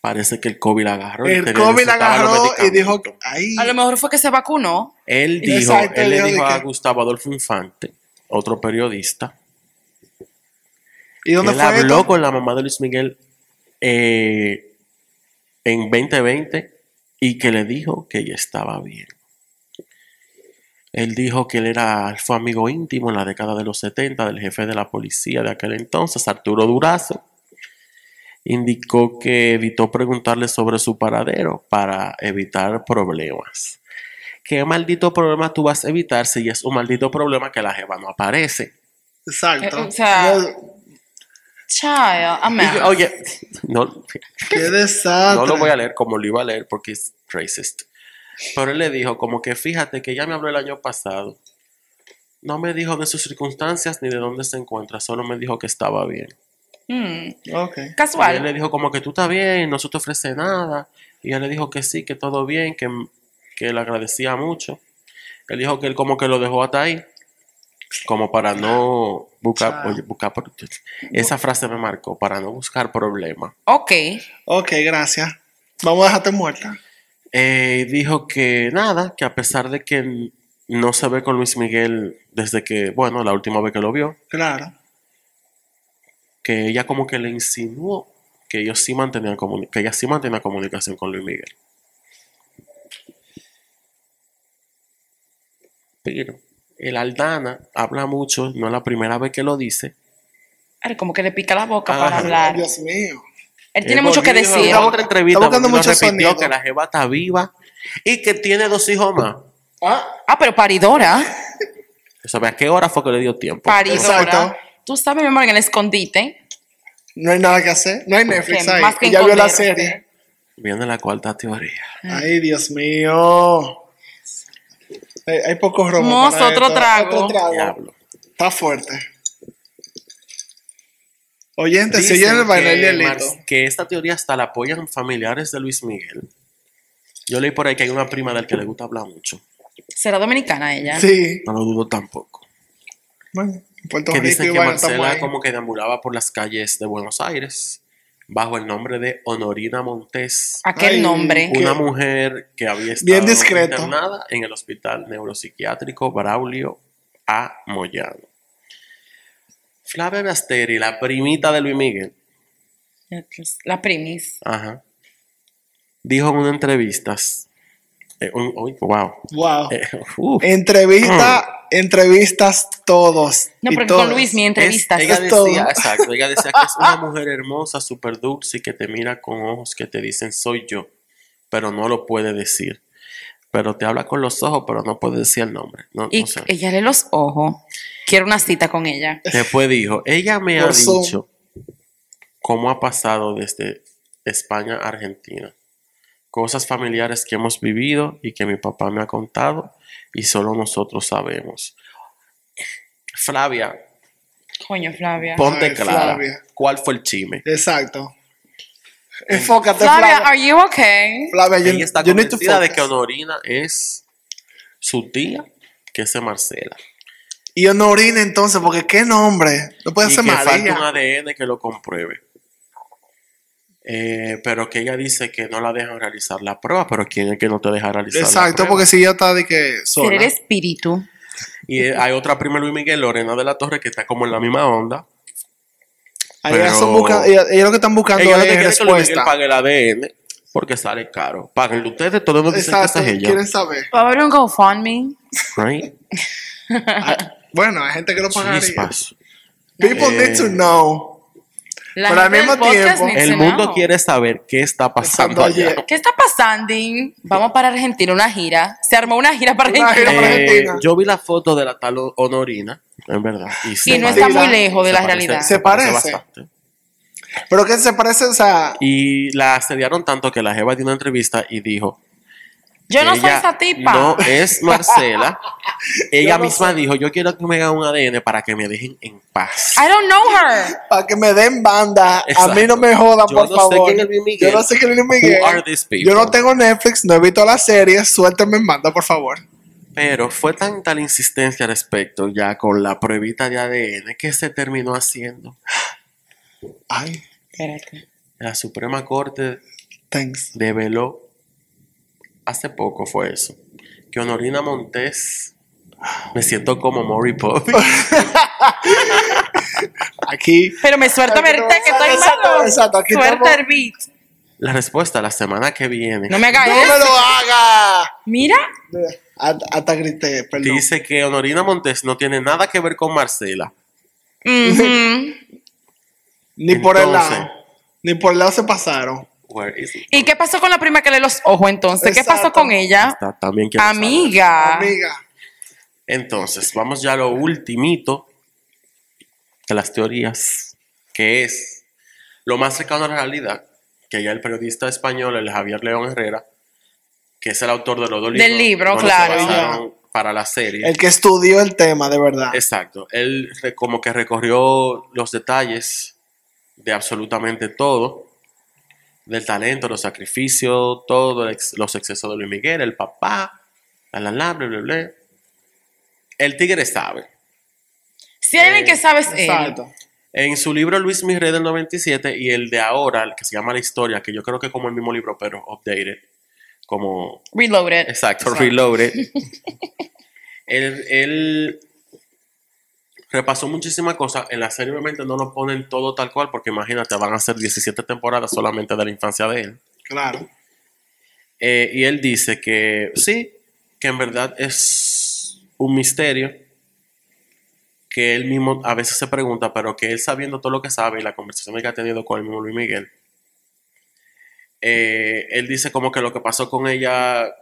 Parece que el COVID la agarró. El COVID la agarró y dijo, ay, a lo mejor fue que se vacunó. Él dijo, Exacto, él le dijo a que- Gustavo Adolfo Infante, otro periodista, ¿y dónde él fue habló esto? con la mamá de Luis Miguel eh, en 2020 y que le dijo que ella estaba bien. Él dijo que él era, fue amigo íntimo en la década de los 70 del jefe de la policía de aquel entonces, Arturo Durazo. Indicó que evitó preguntarle sobre su paradero para evitar problemas. ¿Qué maldito problema tú vas a evitar si es un maldito problema que la jeva no aparece? Exacto. Eh, o sea, No, Child, a Y yo, oye, no, qué desastre. no lo voy a leer como lo iba a leer porque es racist. Pero él le dijo como que fíjate que ya me habló el año pasado. No me dijo de sus circunstancias ni de dónde se encuentra, solo me dijo que estaba bien. Mm, Ok. Y él le casual. dijo como que tú estás bien, no se te ofrece nada. Y él le dijo que sí, que todo bien, que, que le agradecía mucho. Él dijo que él como que lo dejó hasta ahí, como para no buscar, oye, buscar esa frase me marcó, para no buscar problemas. Ok. Ok, gracias. Vamos a dejarte muerta. Eh, dijo que nada, que a pesar de que no se ve con Luis Miguel desde que, bueno, la última vez que lo vio, Claro. Que ella como que le insinuó que ellos sí mantenían que ella sí mantenía comunicación con Luis Miguel. Pero el Aldana habla mucho, no es la primera vez que lo dice. Ay, como que le pica la boca Ajá. para hablar. Dios mío. Él tiene mucho que decir. En otra entrevista Está mucho repitió sonido. que la jeva está viva y que tiene dos hijos más. Ah, Ah, pero paridora. ¿Sabe a qué hora fue que le dio tiempo? Paridora. Exacto. Tú sabes, mi amor, en el escondite. no hay nada que hacer. No hay Netflix ahí. más que ya vio la serie. Viene la cuarta teoría. Ay, Dios mío. Hay, hay pocos para otro esto. trago. Otro trago. Diablo. Está fuerte. Oyente, si oyen el bailar hielito. Mar- que esta teoría hasta la apoyan familiares de Luis Miguel. Yo leí por ahí que hay una prima del que le gusta hablar mucho. Será dominicana ella. Sí. No lo dudo tampoco. Bueno, en Puerto Que Rico dicen y que Marcela como que deambulaba por las calles de Buenos Aires bajo el nombre de Honorina Montes. Aquel Ay, nombre. ¿Qué? Una mujer que había estado Bien discreto. internada en el hospital neuropsiquiátrico Braulio A. Moyano. Flavia Basteri, la primita de Luis Miguel, La primis. ajá, dijo en una entrevista, eh, un- wow, Wow. eh, Entrevista, entrevistas todos. No, y porque todas. con Luis mi Es- entrevistas. ella Es todo. decía, exacto, ella decía que es una mujer hermosa, súper dulce y que te mira con ojos que te dicen soy yo, pero no lo puede decir. Pero te habla con los ojos, pero no puede decir el nombre. No, Y no sé. ella lee los ojos. Quiero una cita con ella. Después dijo, ella me ha dicho cómo ha pasado desde España a Argentina. Cosas familiares que hemos vivido y que mi papá me ha contado y solo nosotros sabemos. Flavia, Coño, Flavia. ponte Ay, clara. Flavia. ¿Cuál fue el chisme? Exacto. Enfócate, Flavia, Flavia. are you okay? Flavia, Ella está to convencida de que Honorina es su tía, que es Marcela. Y Honorina entonces, porque qué nombre. No puede y ser que falta un María. ADN que lo compruebe. Eh, pero que ella dice que no la dejan realizar la prueba, pero ¿quién es que no te deja realizar la Exacto, prueba? porque si ella está de que Ser sola. el espíritu. Y eh, hay otra prima Luis Miguel, Lorena de la Torre, que está como en la misma onda. Ellas, pero- son busca- ellas- ellas lo que están buscando Ella lo que es que Luis Miguel respuesta. pague el ADN porque sale caro. Páguenlo ustedes, todos nos dicen Exacto, que esa es ella. quieren saber. Va a haber un GoFundMe. Right? Ah, Bueno, hay gente que lo pagaría. Chispas. People Eh, need to know. La Pero al mismo tiempo, El to mundo know. quiere saber qué está pasando allá. ayer. ¿Qué está pasando? Vamos para Argentina, una gira. Se armó una gira para Una Argentina. gira para Eh, Argentina. yo vi la foto de la tal Honorina, en verdad. Y, no está muy lejos de se la parece- realidad. Se parece. bastante. Pero que se parece, o sea, Y la asediaron tanto que la Jeva dio una entrevista y dijo: Yo no soy esa tipa. No es Marcela. ella no misma sé. dijo: Yo quiero que me hagan un ADN para que me dejen en paz. I don't know her. para que me den banda, Exacto. a mí no me jodan, Yo por no sé favor. quién es Luis Miguel. Yo no sé quién es Luis Miguel. Who are these people? Yo no tengo Netflix, no he visto la serie, suéltenme en banda, por favor. Pero fue tanta la insistencia al respecto, ya con la pruebita de ADN, que se terminó haciendo. Ay, Espérate. La Suprema Corte thanks. develó hace poco fue eso que Honorina Montes me siento como Maury Povich Aquí. Pero me suelta no- que estoy exacto, malo. exacto, aquí Suelta estamos- el beat. la respuesta la semana que viene No me hagas ¡No me lo haga! Mira. Hasta hasta grité, perdón. dice que Honorina Montes no tiene nada que ver con Marcela Ujú. Ni por el Entonces- lado. Ni por el lado se pasaron. Where is it? ¿Y qué pasó con la prima que lee los ojos entonces? ¿Qué pasó con ella? Está- también quiero saber. Amiga. Amiga. entonces vamos ya a lo ultimito de las teorías que es lo más cercano a la realidad que ya el periodista español el Javier León Herrera que es el autor de los dos libros Del libro, claro. para la serie El que estudió el tema, de verdad. Exacto. Él como que recorrió los detalles de absolutamente todo. Del talento, los sacrificios, todo, el ex- los excesos de Luis Miguel, el papá, la la la, bla, bla, bla. El tigre sabe. Si hay alguien que sabes él. Exacto. En su libro Luis Mirrey del 97 y el de ahora, el que se llama La Historia, que yo creo que es como el mismo libro, pero updated. Como Reloaded. Exacto, Exacto. Reloaded. él, él repasó muchísimas cosas. En la serie, obviamente, no lo ponen todo tal cual, porque imagínate, van a ser 17 temporadas solamente de la infancia de él. Claro. Eh, y él dice que sí, que en verdad es un misterio. Que él mismo a veces se pregunta, pero que él sabiendo todo lo que sabe y la conversación que ha tenido con el mismo Luis Miguel, eh, él dice como que lo que pasó con ella,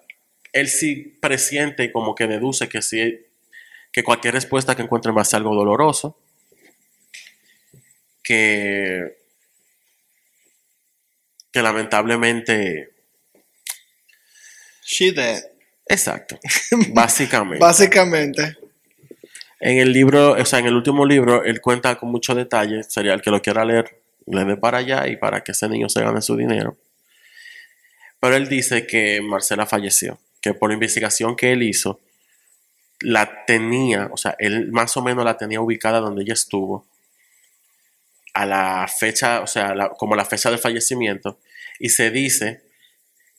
él sí presiente y como que deduce que sí, que cualquier respuesta que encuentren va a ser algo doloroso, que, que lamentablemente, She dead. exacto, básicamente. Básicamente. En el libro, o sea, en el último libro, él cuenta con mucho detalle. Sería el que lo quiera leer, le dé para allá y para que ese niño se gane su dinero. Pero él dice que Marcela falleció, que por la investigación que él hizo, la tenía, o sea, él más o menos la tenía ubicada donde ella estuvo, a la fecha, o sea, la- como la fecha del fallecimiento, y se dice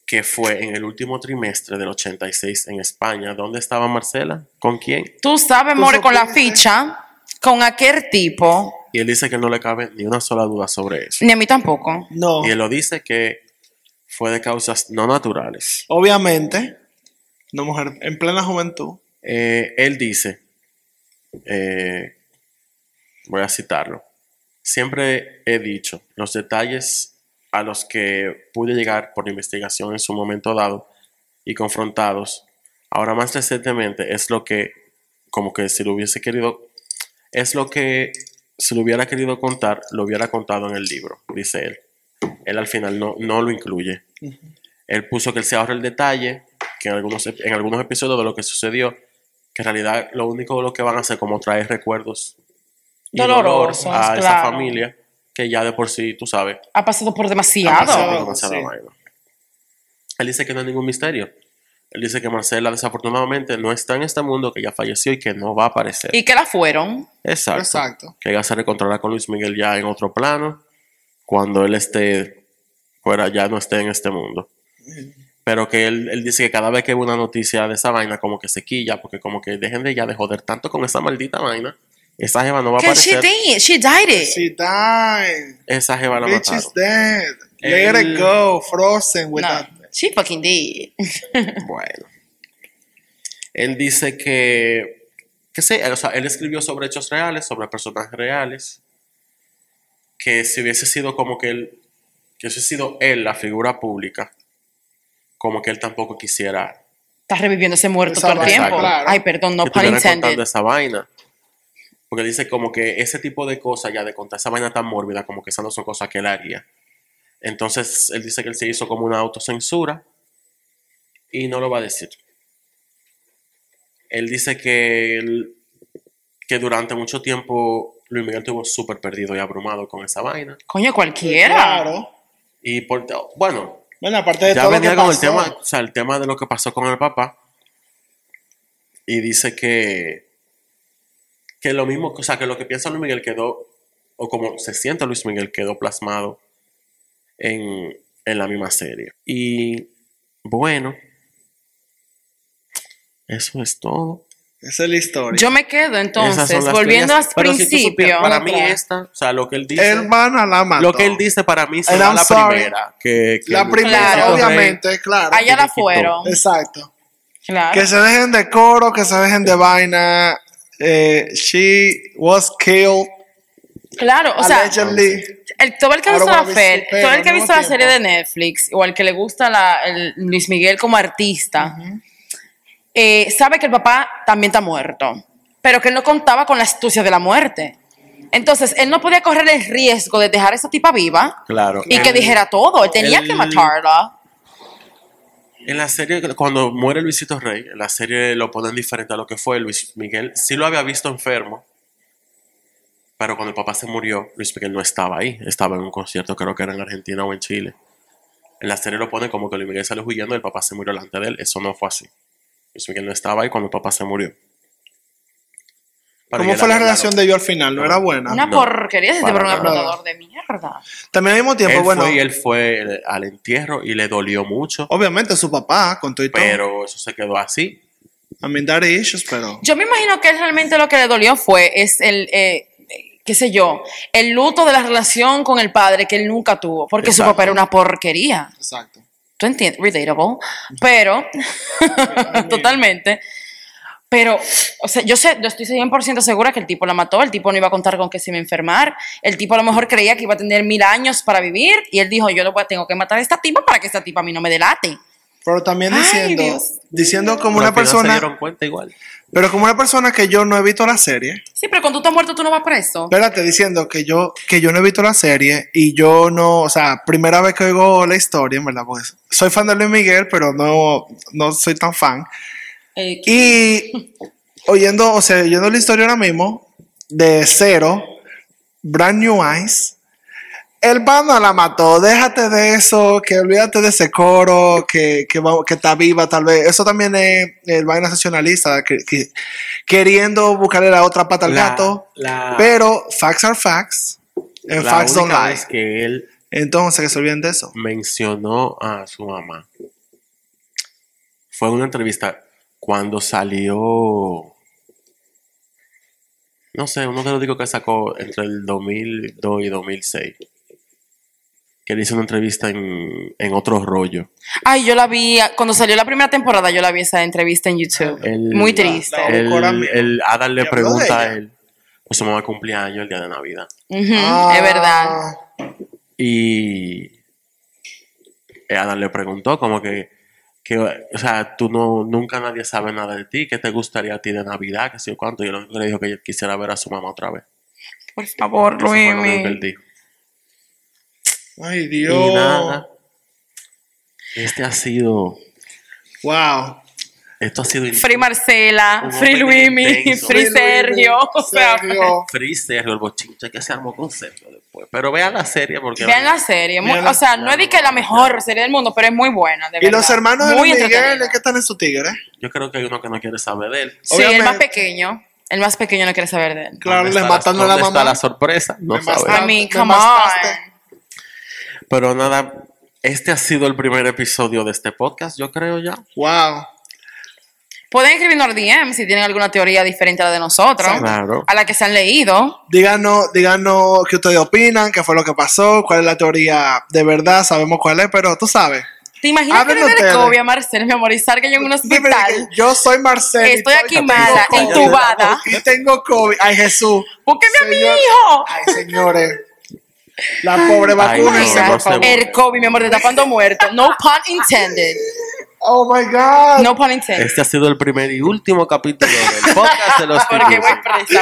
que fue en el último trimestre del 86 en España. ¿Dónde estaba Marcela? ¿Con quién? Tú sabes, Tú more, con la ficha, con aquel tipo. Y él dice que no le cabe ni una sola duda sobre eso. Ni a mí tampoco. No. Y él lo dice que fue de causas no naturales. Obviamente, una mujer en plena juventud. Eh, él dice, eh, voy a citarlo, siempre he dicho, los detalles a los que pude llegar por investigación en su momento dado y confrontados, ahora más recientemente es lo que, como que si lo hubiese querido, es lo que si lo hubiera querido contar, lo hubiera contado en el libro, dice él. Él al final no, no lo incluye. Él puso que él se ahorra el detalle, que en algunos, en algunos episodios de lo que sucedió, que en realidad lo único lo que van a hacer como traer recuerdos y dolor a esa familia, que ya de por sí, tú sabes, Ha pasado por Ha demasiado. pasado. demasiada sí. vaina. Él dice que no hay ningún misterio. Él dice que Marcela desafortunadamente no está en este mundo, que ya falleció y que no va a aparecer. Y que la fueron. Exacto. Exacto. Que ella se reencontrará con Luis Miguel ya en otro plano, cuando él esté fuera, ya no esté en este mundo. Pero que él, él dice que cada vez que ve una noticia de esa vaina, como que se quilla, porque como que dejen de ya de joder tanto con esa maldita vaina. Esa jeva no va a Que she aparecer. did. She died it. She died. Esa jeva la Bitch mataron. is dead. Él- Let it go. Frozen with No, that. she fucking did. Bueno. Él dice que, que sí, o sea, él escribió sobre hechos reales, sobre personajes reales, que si hubiese sido como que él, que hubiese sido él la figura pública, como que él tampoco quisiera Estás reviviendo ese muerto todo el tiempo. claro. Ay, perdón, no pun intended. contando esa vaina. Porque dice como que ese tipo de cosas, ya de contar esa vaina tan mórbida, como que esas no son cosas que él haría. Entonces, él dice que él se hizo como una autocensura y no lo va a decir. Él dice que, él- que durante mucho tiempo Luis Miguel estuvo súper perdido y abrumado con esa vaina. Coño, cualquiera. Claro. Y por, bueno, Bueno, aparte de ya todo lo que venía con el tema, o sea, el tema de lo que pasó con el papá. Y dice que, que lo mismo, o sea, que lo que piensa Luis Miguel quedó, o como se siente Luis Miguel, quedó plasmado en, en la misma serie. Y bueno, eso es todo. Esa es la historia. Yo me quedo entonces, volviendo al si principio. supieras, para mí esta, o sea, lo que él dice, Él van a la mató. lo que él dice para mí será la sorry. primera. Que, que La primera, Claro. Obviamente, claro. Allá la fueron. Exacto. Claro. Que se dejen de coro, que se dejen de vaina. Eh, she was killed Claro, o sea, el, todo el que ha visto la voy a fe, decir, pero todo el que ha visto la serie de. Netflix o al que le gusta la, el Luis Miguel como artista, eh, sabe que el papá también está muerto, pero que él no contaba con la astucia de la muerte. Entonces, él no podía correr el riesgo de dejar a esa tipa viva Claro. y que dijera todo. Él tenía que matarla. En la serie, cuando muere Luisito Rey, en la serie lo ponen diferente a lo que fue Luis Miguel. Sí lo había visto enfermo, pero cuando el papá se murió, Luis Miguel no estaba ahí. Estaba en un concierto, creo que era en Argentina o en Chile. En la serie lo ponen como que Luis Miguel salió huyendo y el papá se murió delante de él. Eso no fue así. Luis Miguel no estaba ahí cuando el papá se murió. Pero ¿Cómo fue la relación de ellos al final? ¿No era buena? Una no, porquería para era un explotador de mierda. También al mismo tiempo, Él bueno, fue y él fue al entierro y le dolió mucho, obviamente su papá con todo y todo. pero eso se quedó así. I mean, daddy issues, pero. Yo me imagino que él realmente lo que le dolió fue es el, eh, qué sé yo, el luto de la relación con el padre que él nunca tuvo, porque su Exacto. papá era una porquería. Exacto. ¿Tú entiendes? Relatable. Pero, totalmente. Pero, o sea, yo sé, yo estoy 100% segura que el tipo la mató, el tipo no iba a contar con que se iba a enfermar, el tipo a lo mejor creía que iba a tener mil años para vivir y él dijo, yo lo voy tengo que matar a esta tipa para que esta tipa a mí no me delate. Pero también diciendo, diciendo como Pero una se persona, dieron cuenta igual. pero como una persona que yo no he visto la serie. Sí, pero cuando tú estás muerto tú no vas preso. Espérate, diciendo que yo, que yo no he visto la serie y yo no, o sea, primera vez que oigo la historia, en verdad, pues soy fan de Luis Miguel, pero no, no soy tan fan. Eh, Y oyendo, o sea, oyendo la historia ahora mismo, de cero, Brand New Eyes, el banda la mató, déjate de eso, que olvídate de ese coro, que, que, está viva tal vez. Eso también es el vaina nacionalista, que, que- queriendo buscarle la otra pata al La- gato. la- Pero facts are facts, and La facts don't lie. que él Entonces, que se olviden de eso. mencionó a su mamá fue en una entrevista cuando salió. no sé, uno de los discos que sacó entre el 2002 y 2006. Que le hizo una entrevista en, en otro rollo. Ay, yo la vi, cuando salió la primera temporada, yo la vi esa entrevista en YouTube. El- Muy triste. la- El, Adam le ¿Y habló de pregunta a él, pues su mamá cumplía años el día de Navidad. Ah, Es verdad. Y Adam le preguntó como que, que, o sea, tú no, nunca nadie sabe nada de ti, ¿qué te gustaría a ti de Navidad? Que sé yo cuánto. Y él le dijo que quisiera ver a su mamá otra vez. Por favor, Luis. Ay, Y Dios. nada. Este ha sido, Wow. esto ha sido Free Marcela, Free Luimi. Free Sergio. O sea, Sergio. Free Sergio, el bochinche que se armó con Sergio después. Pero vean la serie porque... vean la serie. muy- Vean la- o sea, no es de que la mejor serie del mundo, pero es muy buena. De Y los verdad. hermanos de muy Luis Miguel. ¿es que están en su tigre? Yo creo que hay uno que no quiere saber de él. Sí, el más pequeño. El más pequeño no quiere saber de él. Claro, ¿Dónde les está matando a la ¿dónde está mamá. la sorpresa? No I mean, Me come on. Pero nada, este ha sido el primer episodio de este podcast, yo creo ya. Wow. Pueden escribirnos al DM si tienen alguna teoría diferente a la de nosotros. Claro. A la que se han leído. Díganos, díganos qué ustedes opinan, qué fue lo que pasó, cuál es la teoría de verdad, sabemos cuál es, pero tú sabes. ¿Te imaginas que le dé ustedes. COVID a Marcel, mi amor, y salga yo en un hospital? que yo soy Marcel. Estoy aquí mala, intubada. Y tengo COVID. Ay, Jesús. Búsqueme a mi hijo. Ay, señores. La pobre Ay, vacúnense, no. El COVID, mi amor, te tapando muerto. No pun intended. Oh my God. No pun intended. Este ha sido el primer y último capítulo del podcast de los Porque voy presa.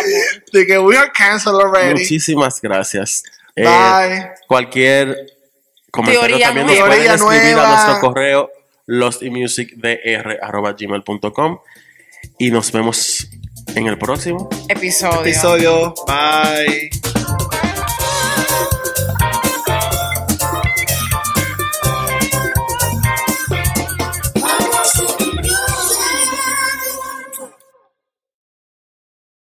De que we are canceled already. Muchísimas gracias. Eh, Bye. cualquier comentario Teoría también nueva. nos pueden escribir nueva. a nuestro correo lostimusicdr.gmail.com y nos vemos en el próximo. Episodio. Episodio. Bye.